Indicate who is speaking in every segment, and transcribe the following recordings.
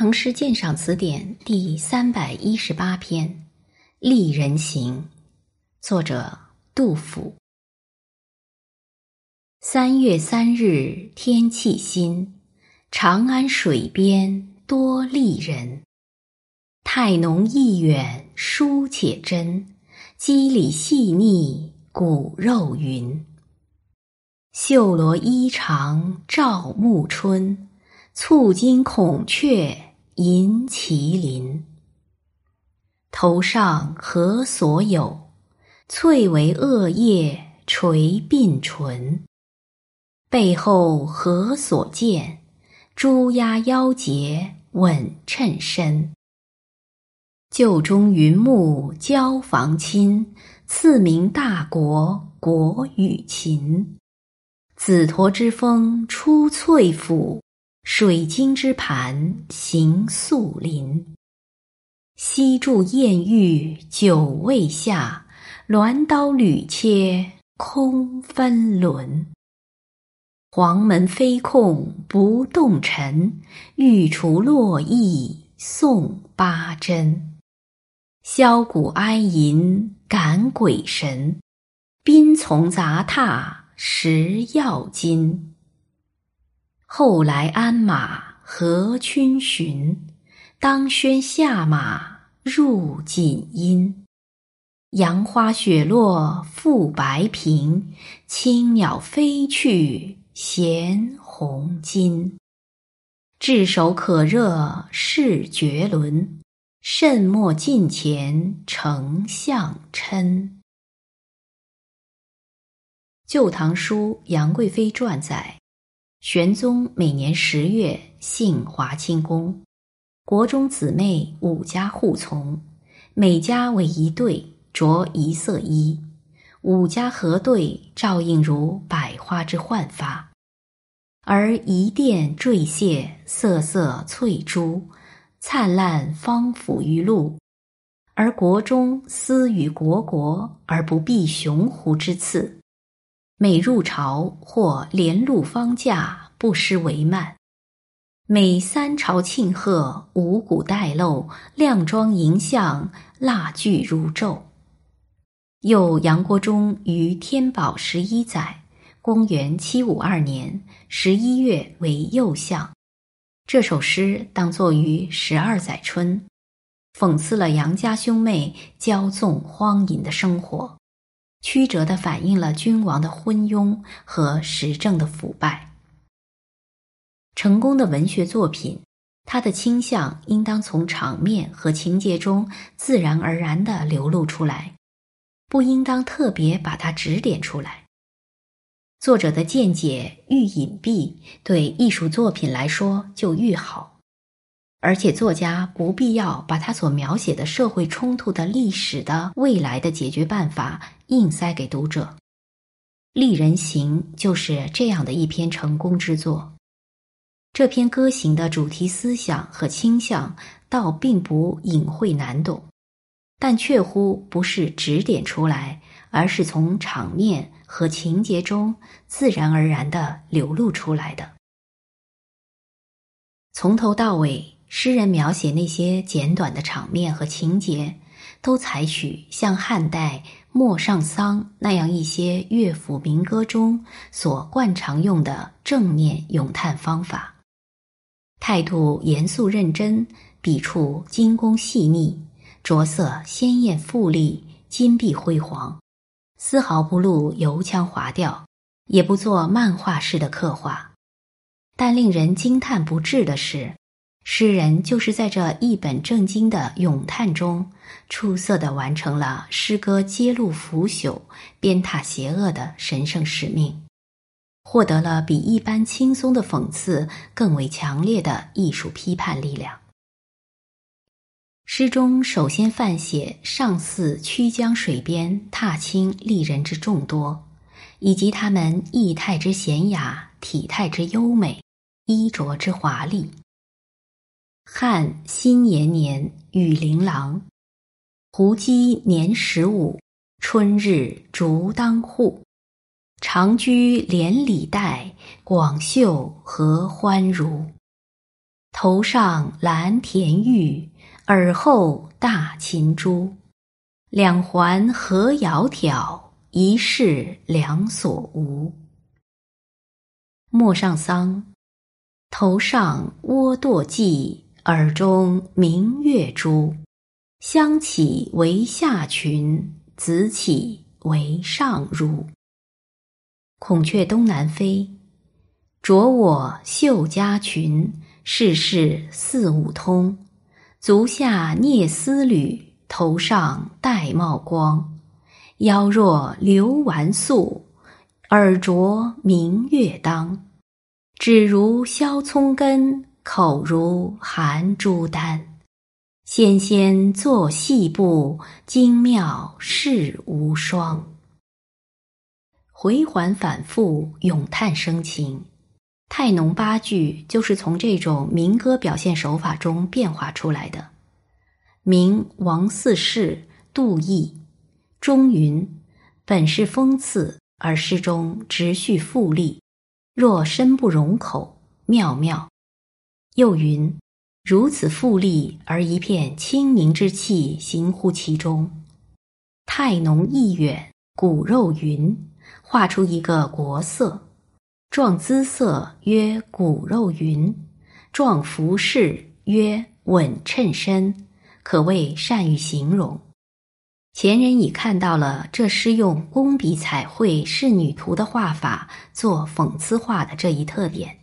Speaker 1: 唐诗鉴赏词典第三百一十八篇《丽人行》，作者杜甫。三月三日天气新，长安水边多丽人。态浓意远书且真，肌理细腻骨肉匀。绣罗衣裳照暮春，簇金孔雀。银麒麟，头上何所有？翠为萼叶垂鬓唇。背后何所见？朱鸦腰结稳衬身。旧中云木交房亲，赐名大国国与秦。紫驼之峰出翠府。水晶之盘行素林，西柱艳玉久未下，鸾刀屡切空分轮。黄门飞控不动尘，玉厨落意送八珍。箫鼓哀吟感鬼神，宾从杂沓食药金。后来鞍马何逡巡，当轩下马入锦衣。杨花雪落复白苹，青鸟飞去衔红巾。炙手可热是绝伦，慎莫近前丞相嗔。《旧唐书·杨贵妃传》载。玄宗每年十月幸华清宫，国中姊妹五家互从，每家为一对，着一色衣，五家合对，照应如百花之焕发。而一殿缀榭，瑟瑟翠珠，灿烂芳抚于露。而国中思与国国而不避雄狐之刺。每入朝或连路方驾，不失帷幔；每三朝庆贺，五谷带漏，靓妆迎相，蜡炬如昼。又杨国忠于天宝十一载（公元七五二年）十一月为右相，这首诗当作于十二载春，讽刺了杨家兄妹骄纵荒淫的生活。曲折地反映了君王的昏庸和时政的腐败。成功的文学作品，它的倾向应当从场面和情节中自然而然地流露出来，不应当特别把它指点出来。作者的见解愈隐蔽，对艺术作品来说就愈好。而且，作家不必要把他所描写的社会冲突的历史的未来的解决办法硬塞给读者，《丽人行》就是这样的一篇成功之作。这篇歌行的主题思想和倾向倒并不隐晦难懂，但确乎不是指点出来，而是从场面和情节中自然而然的流露出来的，从头到尾。诗人描写那些简短的场面和情节，都采取像汉代《陌上桑》那样一些乐府民歌中所惯常用的正面咏叹方法，态度严肃认真，笔触精工细腻，着色鲜艳富丽，金碧辉煌，丝毫不露油腔滑调，也不做漫画式的刻画。但令人惊叹不至的是。诗人就是在这一本正经的咏叹中，出色的完成了诗歌揭露腐朽、鞭挞邪恶的神圣使命，获得了比一般轻松的讽刺更为强烈的艺术批判力量。诗中首先泛写上巳曲江水边踏青丽人之众多，以及他们仪态之娴雅、体态之优美、衣着之华丽。汉新延年，羽琳琅。胡姬年十五，春日逐当户。长居连理带，广袖合欢如。头上蓝田玉，耳后大琴珠。两环何窈窕，一室两所无。陌上桑，头上倭堕髻，耳中明月珠。香起为下裙，紫起为上襦。孔雀东南飞，着我绣家裙。世事四五通，足下蹑丝履，头上戴帽光。腰若流纨素，耳着明月当。指如削葱根，口如含珠丹。纤纤作细步，精妙世无双。回环反复，咏叹生情。太浓八句就是从这种民歌表现手法中变化出来的。明王四世杜毅，中云：“本是讽刺，而诗中直叙复丽，若深不容口，妙妙。”又云：“如此富丽，而一片清明之气行乎其中。”太浓意远，骨肉匀，画出一个国色。壮姿色曰骨肉匀，壮服饰曰稳称身，可谓善于形容。前人已看到了这诗用工笔彩绘仕女图的画法做讽刺画的这一特点。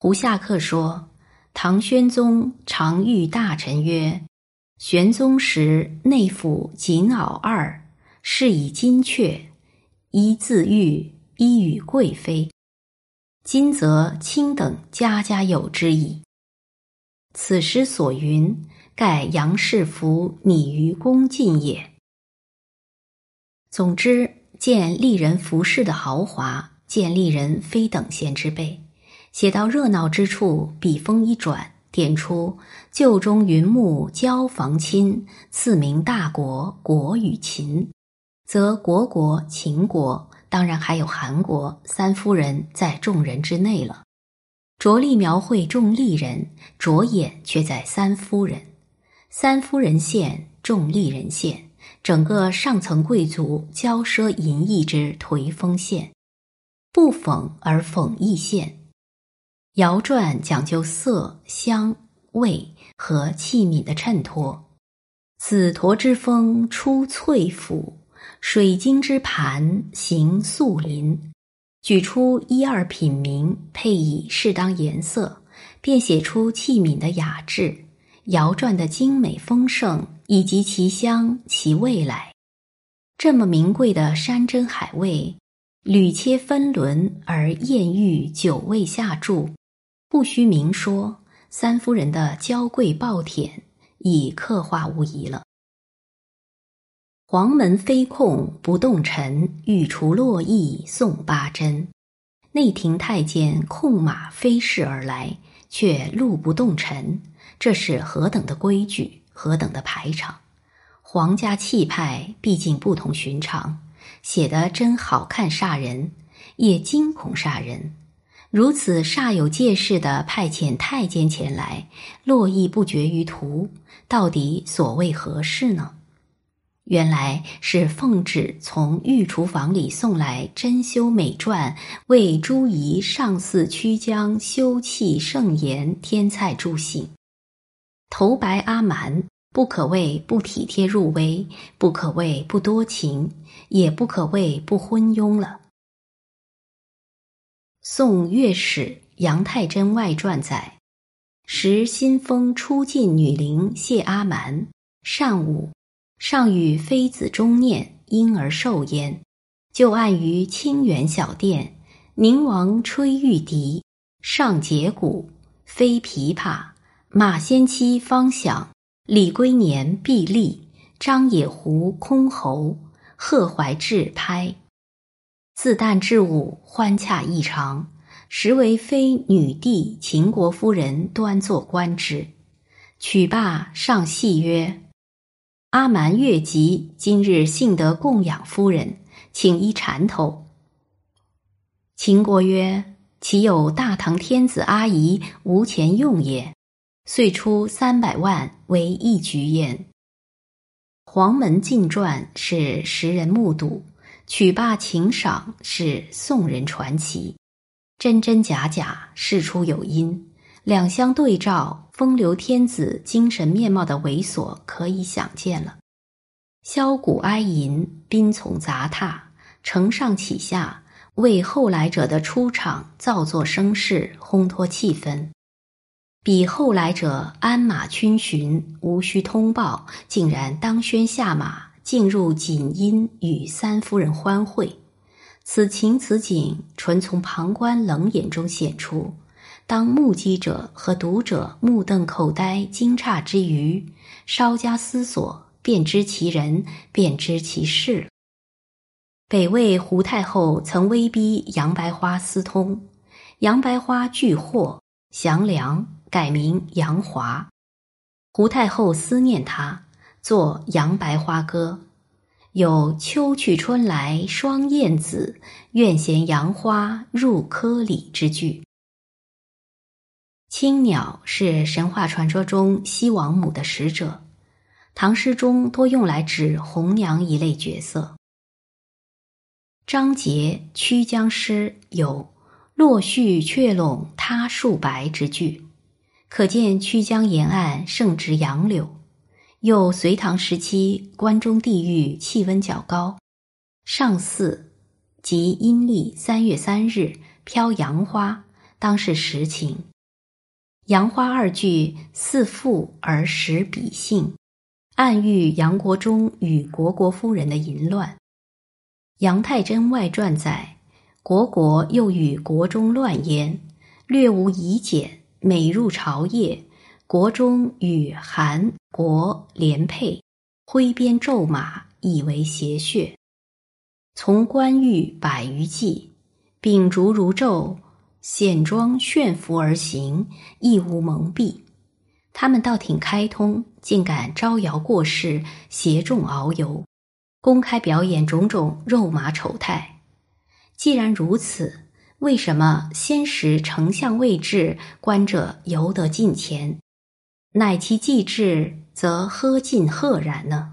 Speaker 1: 胡夏客说：“唐宣宗常谕大臣曰：‘玄宗时内府锦袄二，饰以金阙，一自御，一与贵妃。’”今则卿等家家有之矣。此诗所云，盖杨氏服拟于恭敬也。总之，见丽人服饰的豪华，见丽人非等闲之辈。写到热闹之处，笔锋一转，点出“旧中云木交房亲，赐名大国国与秦”，则国国秦国。当然还有韩国三夫人在众人之内了，着力描绘众丽人，着眼却在三夫人。三夫人线，众丽人线，整个上层贵族骄奢淫逸之颓风线，不讽而讽逸线。窑馔讲究色香味和器皿的衬托，紫驼之风出翠府。水晶之盘行素林，举出一二品名，配以适当颜色，便写出器皿的雅致、窑馔的精美丰盛以及其香其味来。这么名贵的山珍海味，屡切分轮而艳玉酒味下注，不需明说，三夫人的娇贵暴殄已刻画无疑了。黄门飞控不动尘，御厨洛邑送八珍。内廷太监控马飞逝而来，却路不动尘，这是何等的规矩，何等的排场！皇家气派毕竟不同寻常，写得真好看煞人，也惊恐煞人。如此煞有介事的派遣太监前来，络绎不绝于途，到底所谓何事呢？原来是奉旨从御厨房里送来珍馐美馔，为朱仪上祀曲江修葺圣言添菜助兴。头白阿蛮不可谓不体贴入微，不可谓不多情，也不可谓不昏庸了。宋乐史杨太真外传载：时新丰初进女伶谢阿蛮，善舞。上与妃子中念，因而受焉。就案于清远小殿，宁王吹玉笛，上节鼓，飞琵琶，马先期方响，李龟年毕立，张野狐箜篌，贺怀志拍。自旦至午，欢洽异常。实为妃女帝秦国夫人端坐观之。曲罢，上戏曰。阿蛮越急，今日幸得供养夫人，请依禅头。秦国曰：“岂有大唐天子阿姨无钱用也？”遂出三百万为一局焉。黄门进传是时人目睹，曲罢请赏是宋人传奇，真真假假，事出有因，两相对照，风流天子精神面貌的猥琐可以想见了。箫鼓哀吟，宾从杂沓，承上启下，为后来者的出场造作声势，烘托气氛。比后来者鞍马逡巡，无需通报，竟然当轩下马，进入锦衣与三夫人欢会。此情此景，纯从旁观冷眼中显出。当目击者和读者目瞪口呆、惊诧之余，稍加思索。便知其人，便知其事。北魏胡太后曾威逼杨白花私通，杨白花拒获，降梁，改名杨华。胡太后思念他，作《杨白花歌》，有“秋去春来双燕子，愿衔杨花入柯里”之句。青鸟是神话传说中西王母的使者。唐诗中多用来指红娘一类角色。张杰《曲江诗》有“落絮却拢他树白”之句，可见曲江沿岸盛植杨柳。又隋唐时期关中地域气温较高，上巳即阴历三月三日飘杨花，当是实情。杨花二句似赋而实比兴。暗喻杨国忠与虢国夫人的淫乱，《杨太真外传》载，虢国又与国中乱焉，略无疑简，每入朝夜，国中与韩国联配，挥鞭骤马，以为邪穴。从关羽百余骑，秉烛如昼，显装炫服而行，亦无蒙蔽。他们倒挺开通，竟敢招摇过市，携众遨游，公开表演种种肉麻丑态。既然如此，为什么先时丞相位置，观者犹得近前，乃其既至，则喝尽赫然呢？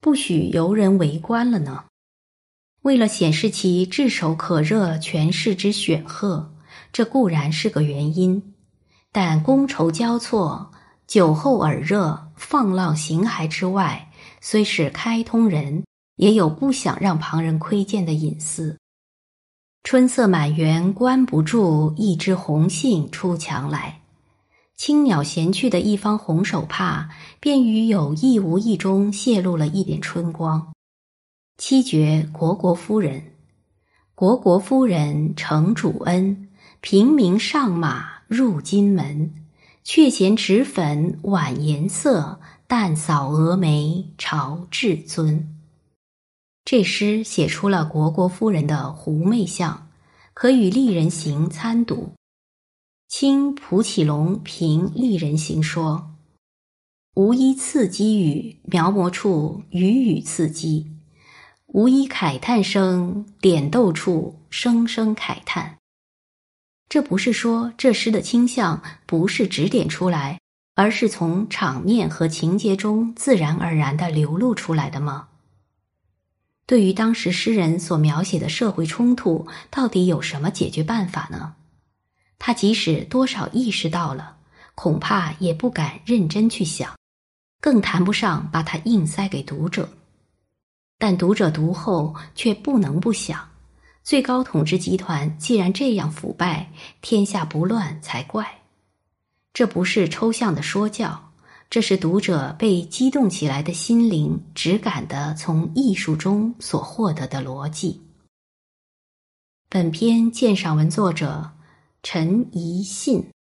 Speaker 1: 不许游人围观了呢？为了显示其炙手可热权势之显赫，这固然是个原因，但觥筹交错。酒后耳热、放浪形骸之外，虽是开通人，也有不想让旁人窥见的隐私。春色满园关不住，一枝红杏出墙来。青鸟衔去的一方红手帕，便于有意无意中泄露了一点春光。七绝虢国夫人，虢国夫人承主恩，平民上马入金门。却嫌脂粉晚颜色，淡扫蛾眉朝至尊。这诗写出了虢国夫人的狐媚相，可与丽人行参读。清蒲启龙评丽人行说：“无一刺激语，描摹处语语刺激；无一慨叹声，点逗处声声慨叹。”这不是说这诗的倾向不是指点出来，而是从场面和情节中自然而然的流露出来的吗？对于当时诗人所描写的社会冲突，到底有什么解决办法呢？他即使多少意识到了，恐怕也不敢认真去想，更谈不上把它硬塞给读者。但读者读后却不能不想。最高统治集团既然这样腐败，天下不乱才怪。这不是抽象的说教，这是读者被激动起来的心灵直感的从艺术中所获得的逻辑。本篇鉴赏文作者陈怡信。